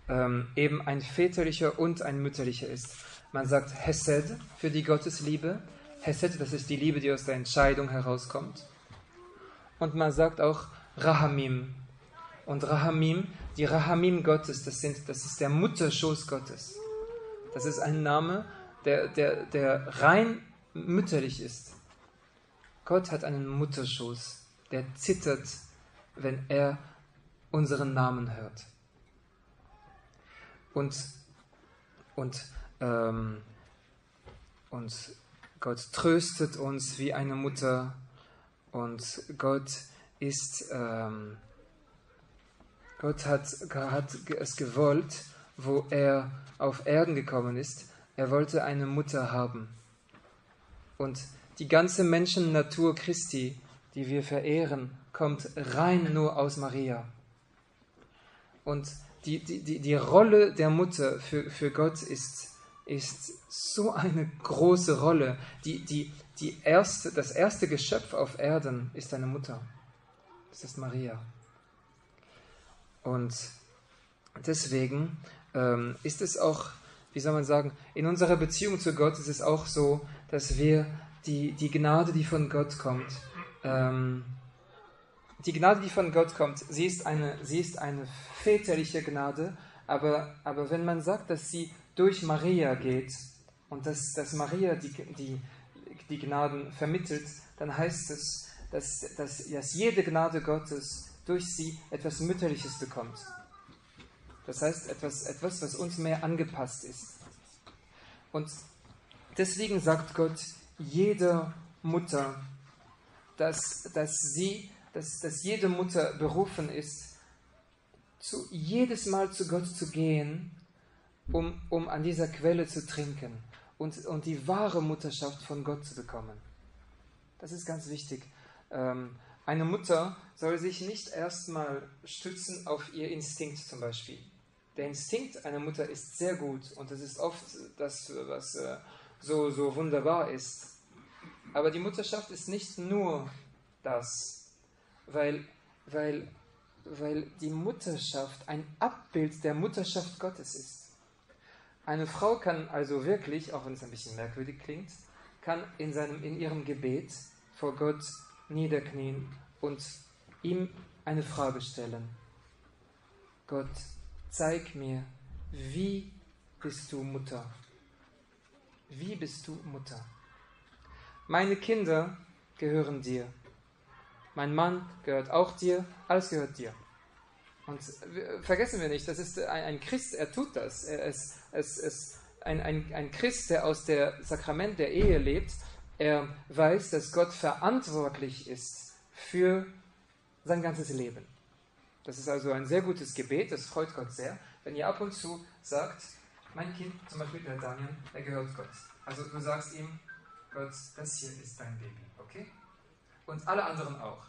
ähm, eben ein väterlicher und ein mütterlicher ist. Man sagt Hesed für die Gottesliebe. Hesed, das ist die Liebe, die aus der Entscheidung herauskommt. Und man sagt auch Rahamim. Und Rahamim, die Rahamim Gottes, das, sind, das ist der Mutterschoß Gottes. Das ist ein Name, der, der, der rein mütterlich ist. Gott hat einen Mutterschoß, der zittert, wenn er unseren Namen hört. Und, und, ähm, und Gott tröstet uns wie eine Mutter und Gott ist, ähm, Gott hat, hat es gewollt, wo er auf Erden gekommen ist, er wollte eine Mutter haben. Und die ganze Menschennatur Christi, die wir verehren, kommt rein nur aus Maria. Und die, die, die, die Rolle der Mutter für, für Gott ist, ist so eine große Rolle. Die, die, die erste, das erste Geschöpf auf Erden ist eine Mutter. Das ist Maria. Und deswegen ähm, ist es auch, wie soll man sagen, in unserer Beziehung zu Gott ist es auch so, dass wir die, die Gnade, die von Gott kommt, ähm, die Gnade, die von Gott kommt, sie ist eine, sie ist eine väterliche Gnade, aber, aber wenn man sagt, dass sie durch Maria geht und dass, dass Maria die, die, die Gnaden vermittelt, dann heißt es, dass, dass, dass jede Gnade Gottes durch sie etwas Mütterliches bekommt. Das heißt, etwas, etwas, was uns mehr angepasst ist. Und deswegen sagt Gott jeder Mutter, dass, dass, sie, dass, dass jede Mutter berufen ist, zu, jedes Mal zu Gott zu gehen, um, um an dieser Quelle zu trinken und, und die wahre Mutterschaft von Gott zu bekommen. Das ist ganz wichtig. Ähm, eine Mutter soll sich nicht erstmal stützen auf ihr Instinkt zum Beispiel. Der Instinkt einer Mutter ist sehr gut und das ist oft das, was äh, so, so wunderbar ist. Aber die Mutterschaft ist nicht nur das, weil, weil, weil die Mutterschaft ein Abbild der Mutterschaft Gottes ist. Eine Frau kann also wirklich, auch wenn es ein bisschen merkwürdig klingt, kann in, seinem, in ihrem Gebet vor Gott niederknien und ihm eine Frage stellen. Gott, zeig mir, wie bist du Mutter? Wie bist du Mutter? Meine Kinder gehören dir. Mein Mann gehört auch dir, alles gehört dir. Und vergessen wir nicht, das ist ein, Christ, er tut das. Er ist, es ist ein, ein, ein Christ, der aus dem Sakrament der Ehe lebt. Er weiß, dass Gott verantwortlich ist für sein ganzes Leben. Das ist also ein sehr gutes Gebet, das freut Gott sehr, wenn ihr ab und zu sagt, mein Kind, zum Beispiel der Daniel, er gehört Gott. Also du sagst ihm, Gott, das hier ist dein Baby, okay? Und alle anderen auch.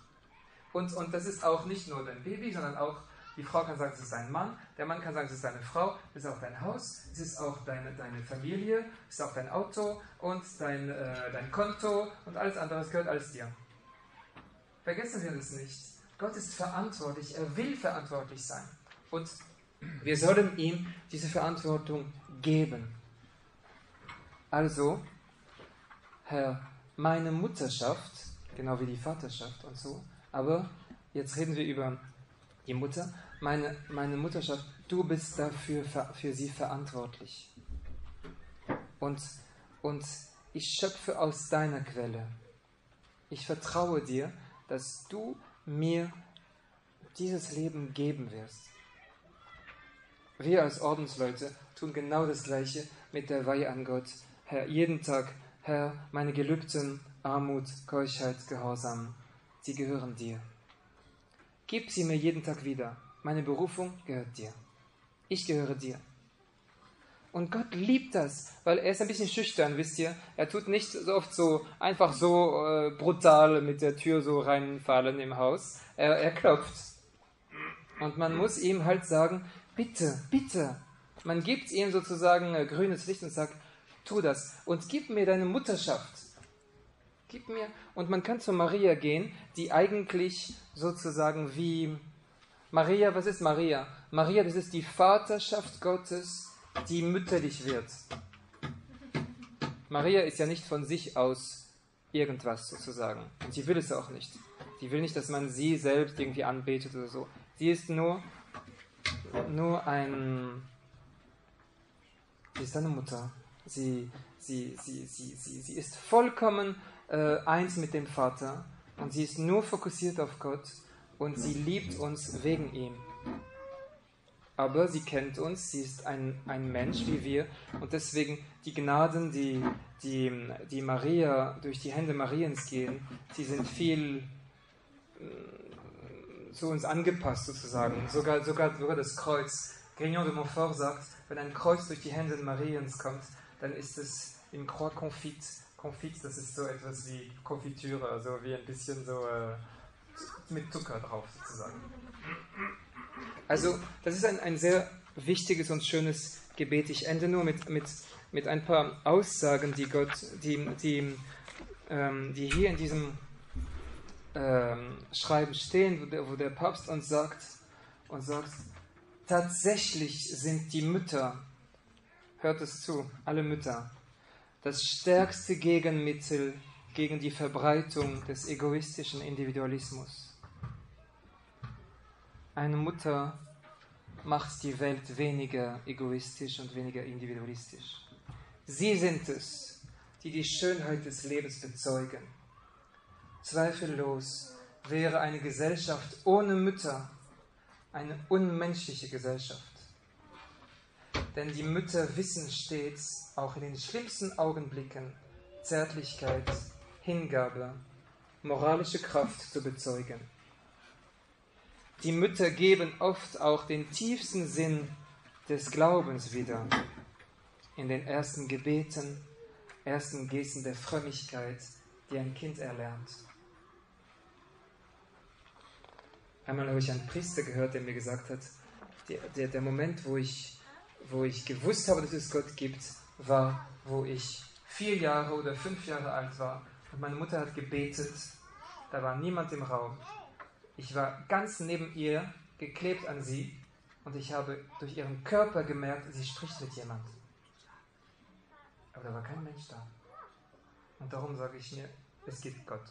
Und, und das ist auch nicht nur dein Baby, sondern auch, die Frau kann sagen, es ist dein Mann, der Mann kann sagen, es ist deine Frau, es ist auch dein Haus, es ist auch deine, deine Familie, es ist auch dein Auto und dein, äh, dein Konto und alles andere, es gehört alles dir. Vergessen wir das nicht. Gott ist verantwortlich, er will verantwortlich sein. Und wir sollen ihm diese Verantwortung geben. Also, Herr, meine Mutterschaft, genau wie die Vaterschaft und so, aber jetzt reden wir über die Mutter, meine, meine Mutterschaft, du bist dafür für sie verantwortlich. Und, und ich schöpfe aus deiner Quelle. Ich vertraue dir, dass du mir dieses Leben geben wirst. Wir als Ordensleute tun genau das Gleiche mit der Weihe an Gott. Herr, jeden Tag, Herr, meine Gelübden, Armut, Keuschheit, Gehorsam, sie gehören dir. Gib sie mir jeden Tag wieder. Meine Berufung gehört dir. Ich gehöre dir. Und Gott liebt das, weil er ist ein bisschen schüchtern, wisst ihr. Er tut nicht so oft so einfach so äh, brutal mit der Tür so reinfallen im Haus. Er, er klopft. Und man muss ihm halt sagen, bitte, bitte. Man gibt ihm sozusagen äh, grünes Licht und sagt, tu das und gib mir deine Mutterschaft. Gib mir. Und man kann zu Maria gehen, die eigentlich sozusagen wie Maria, was ist Maria? Maria, das ist die Vaterschaft Gottes die mütterlich wird. Maria ist ja nicht von sich aus irgendwas sozusagen. Und sie will es auch nicht. Sie will nicht, dass man sie selbst irgendwie anbetet oder so. Sie ist nur, nur ein, sie ist eine Mutter. Sie, sie, sie, sie, sie, sie ist vollkommen äh, eins mit dem Vater und sie ist nur fokussiert auf Gott und sie liebt uns wegen ihm. Aber sie kennt uns, sie ist ein, ein Mensch wie wir und deswegen die Gnaden, die, die, die Maria durch die Hände Mariens gehen, die sind viel äh, zu uns angepasst sozusagen. Sogar, sogar, sogar das Kreuz. Grignon de Montfort sagt, wenn ein Kreuz durch die Hände Mariens kommt, dann ist es in Croix confit. Confit, das ist so etwas wie Konfitüre, also wie ein bisschen so äh, mit Zucker drauf sozusagen. Also, das ist ein, ein sehr wichtiges und schönes Gebet. Ich ende nur mit, mit, mit ein paar Aussagen, die Gott, die, die, ähm, die hier in diesem ähm, Schreiben stehen, wo der, wo der Papst uns sagt, und sagt, tatsächlich sind die Mütter, hört es zu, alle Mütter, das stärkste Gegenmittel gegen die Verbreitung des egoistischen Individualismus. Eine Mutter macht die Welt weniger egoistisch und weniger individualistisch. Sie sind es, die die Schönheit des Lebens bezeugen. Zweifellos wäre eine Gesellschaft ohne Mütter eine unmenschliche Gesellschaft. Denn die Mütter wissen stets, auch in den schlimmsten Augenblicken, Zärtlichkeit, Hingabe, moralische Kraft zu bezeugen. Die Mütter geben oft auch den tiefsten Sinn des Glaubens wieder in den ersten Gebeten, ersten Gesten der Frömmigkeit, die ein Kind erlernt. Einmal habe ich einen Priester gehört, der mir gesagt hat, der, der, der Moment, wo ich, wo ich gewusst habe, dass es Gott gibt, war, wo ich vier Jahre oder fünf Jahre alt war und meine Mutter hat gebetet. Da war niemand im Raum. Ich war ganz neben ihr, geklebt an sie, und ich habe durch ihren Körper gemerkt, sie spricht mit jemand. Aber da war kein Mensch da. Und darum sage ich mir, es gibt Gott.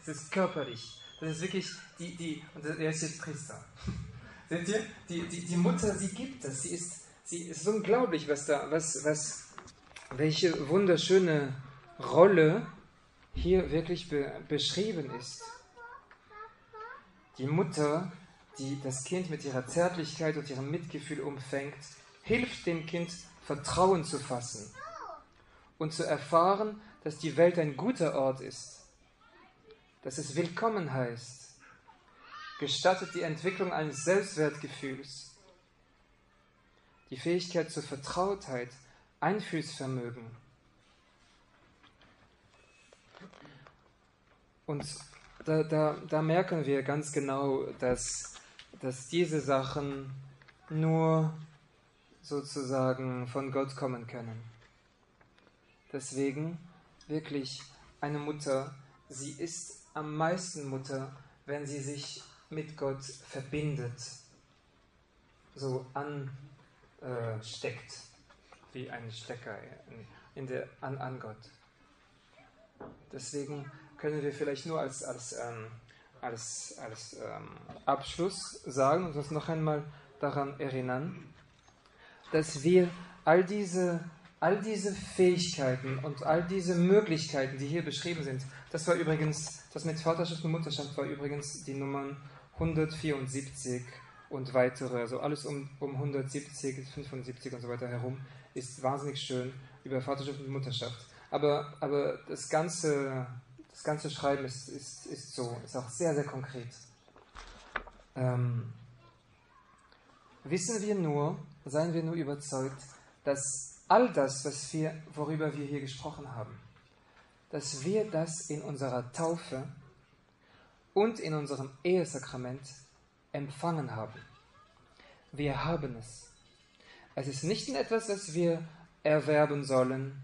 Es ist körperlich. Das ist wirklich die, die, und er ist jetzt Priester. Seht ihr? Die, die, die Mutter, sie gibt es. Sie ist, sie ist unglaublich, was da, was, was, welche wunderschöne Rolle hier wirklich be, beschrieben ist. Die Mutter, die das Kind mit ihrer Zärtlichkeit und ihrem Mitgefühl umfängt, hilft dem Kind Vertrauen zu fassen und zu erfahren, dass die Welt ein guter Ort ist, dass es willkommen heißt, gestattet die Entwicklung eines Selbstwertgefühls, die Fähigkeit zur Vertrautheit, Einfühlsvermögen. Und da, da, da merken wir ganz genau, dass, dass diese Sachen nur sozusagen von Gott kommen können. Deswegen wirklich eine Mutter, sie ist am meisten Mutter, wenn sie sich mit Gott verbindet, so ansteckt, äh, wie ein Stecker in der, an, an Gott. Deswegen können wir vielleicht nur als, als, ähm, als, als ähm, Abschluss sagen und uns noch einmal daran erinnern, dass wir all diese, all diese Fähigkeiten und all diese Möglichkeiten, die hier beschrieben sind, das war übrigens, das mit Vaterschaft und Mutterschaft war übrigens die Nummern 174 und weitere, also alles um, um 170, 75 und so weiter herum, ist wahnsinnig schön über Vaterschaft und Mutterschaft. Aber, aber das ganze das ganze Schreiben ist, ist, ist so, ist auch sehr, sehr konkret. Ähm, wissen wir nur, seien wir nur überzeugt, dass all das, was wir, worüber wir hier gesprochen haben, dass wir das in unserer Taufe und in unserem Ehesakrament empfangen haben. Wir haben es. Es ist nicht etwas, was wir erwerben sollen,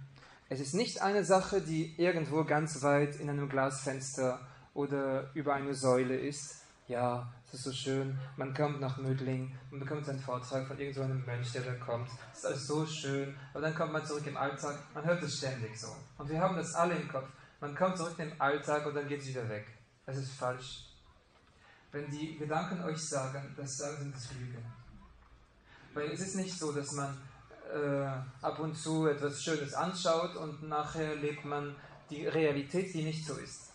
es ist nicht eine Sache, die irgendwo ganz weit in einem Glasfenster oder über eine Säule ist. Ja, es ist so schön, man kommt nach Mödling, man bekommt einen Vortrag von irgendeinem so Mönch, der da kommt. Es ist alles so schön, aber dann kommt man zurück im Alltag, man hört es ständig so. Und wir haben das alle im Kopf. Man kommt zurück im Alltag und dann geht es wieder weg. Es ist falsch. Wenn die Gedanken euch sagen, das sagen das Lügen. Weil es ist nicht so, dass man äh, ab und zu etwas Schönes anschaut und nachher lebt man die Realität, die nicht so ist.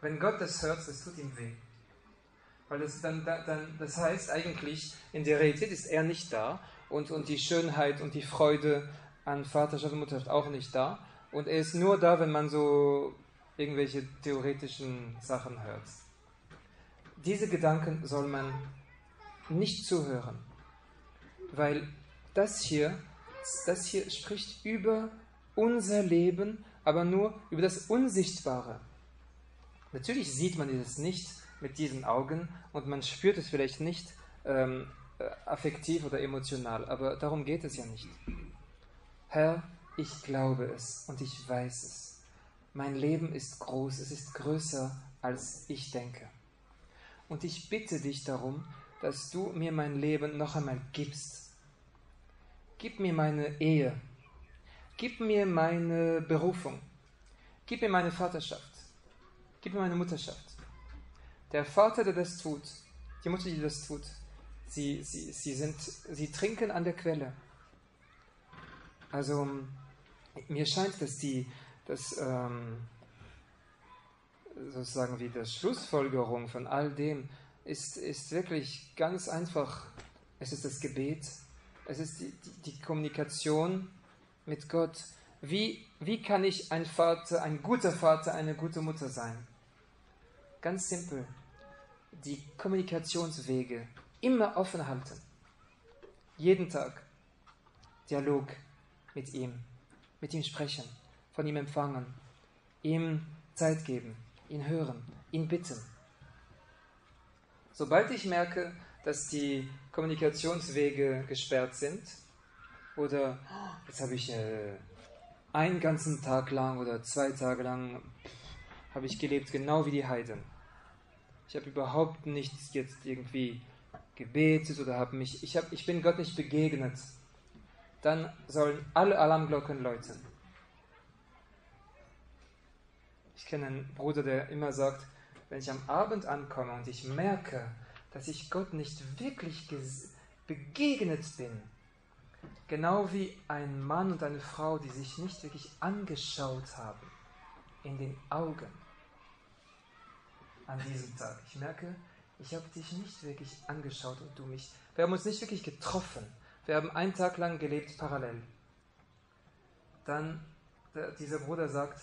Wenn Gott das hört, das tut ihm weh. Weil das, dann, dann, das heißt eigentlich, in der Realität ist er nicht da und, und die Schönheit und die Freude an Vaterschaft und Mutterschaft auch nicht da. Und er ist nur da, wenn man so irgendwelche theoretischen Sachen hört. Diese Gedanken soll man nicht zuhören, weil das hier, das hier spricht über unser Leben, aber nur über das Unsichtbare. Natürlich sieht man es nicht mit diesen Augen und man spürt es vielleicht nicht ähm, äh, affektiv oder emotional, aber darum geht es ja nicht. Herr, ich glaube es und ich weiß es. Mein Leben ist groß, es ist größer, als ich denke. Und ich bitte dich darum, dass du mir mein Leben noch einmal gibst. Gib mir meine Ehe. Gib mir meine Berufung. Gib mir meine Vaterschaft. Gib mir meine Mutterschaft. Der Vater, der das tut, die Mutter, die das tut, sie, sie, sie, sind, sie trinken an der Quelle. Also mir scheint, dass die, dass, ähm, sozusagen wie die Schlussfolgerung von all dem ist, ist wirklich ganz einfach. Es ist das Gebet, es ist die, die, die Kommunikation mit Gott. Wie, wie kann ich ein Vater, ein guter Vater, eine gute Mutter sein? Ganz simpel. Die Kommunikationswege immer offen halten. Jeden Tag Dialog mit ihm, mit ihm sprechen, von ihm empfangen, ihm Zeit geben, ihn hören, ihn bitten. Sobald ich merke, dass die Kommunikationswege gesperrt sind, oder jetzt habe ich äh, einen ganzen Tag lang oder zwei Tage lang habe ich gelebt, genau wie die Heiden. Ich habe überhaupt nichts jetzt irgendwie gebetet oder habe mich, ich, hab, ich bin Gott nicht begegnet. Dann sollen alle Alarmglocken läuten. Ich kenne einen Bruder, der immer sagt, wenn ich am Abend ankomme und ich merke, dass ich Gott nicht wirklich begegnet bin, genau wie ein Mann und eine Frau, die sich nicht wirklich angeschaut haben, in den Augen an diesem Tag. Ich merke, ich habe dich nicht wirklich angeschaut und du mich. Wir haben uns nicht wirklich getroffen. Wir haben einen Tag lang gelebt parallel. Dann, der, dieser Bruder sagt,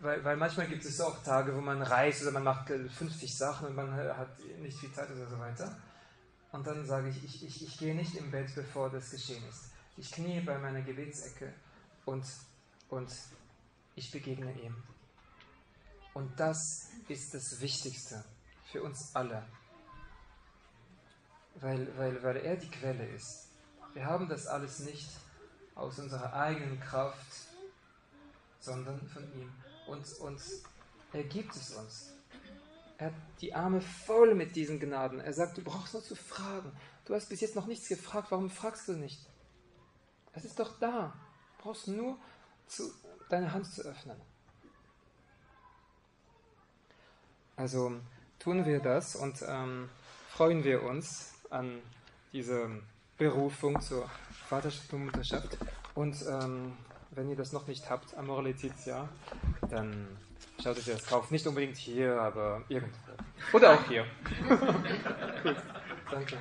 weil, weil manchmal gibt es auch Tage, wo man reist oder man macht 50 Sachen und man hat nicht viel Zeit oder so weiter. Und dann sage ich, ich, ich, ich gehe nicht im Bett, bevor das geschehen ist. Ich knie bei meiner Gebetsecke und, und ich begegne ihm. Und das ist das Wichtigste für uns alle. Weil, weil, weil er die Quelle ist. Wir haben das alles nicht aus unserer eigenen Kraft, sondern von ihm. Und, und er gibt es uns. Er hat die Arme voll mit diesen Gnaden. Er sagt, du brauchst nur zu fragen. Du hast bis jetzt noch nichts gefragt, warum fragst du nicht? Es ist doch da. Du brauchst nur zu, deine Hand zu öffnen. Also tun wir das und ähm, freuen wir uns an diese Berufung zur Vaterschaft und Mutterschaft. Und ähm, wenn ihr das noch nicht habt, Amor Letizia, dann schaut es das drauf. Nicht unbedingt hier, aber irgendwo. Oder auch hier. Gut. Danke.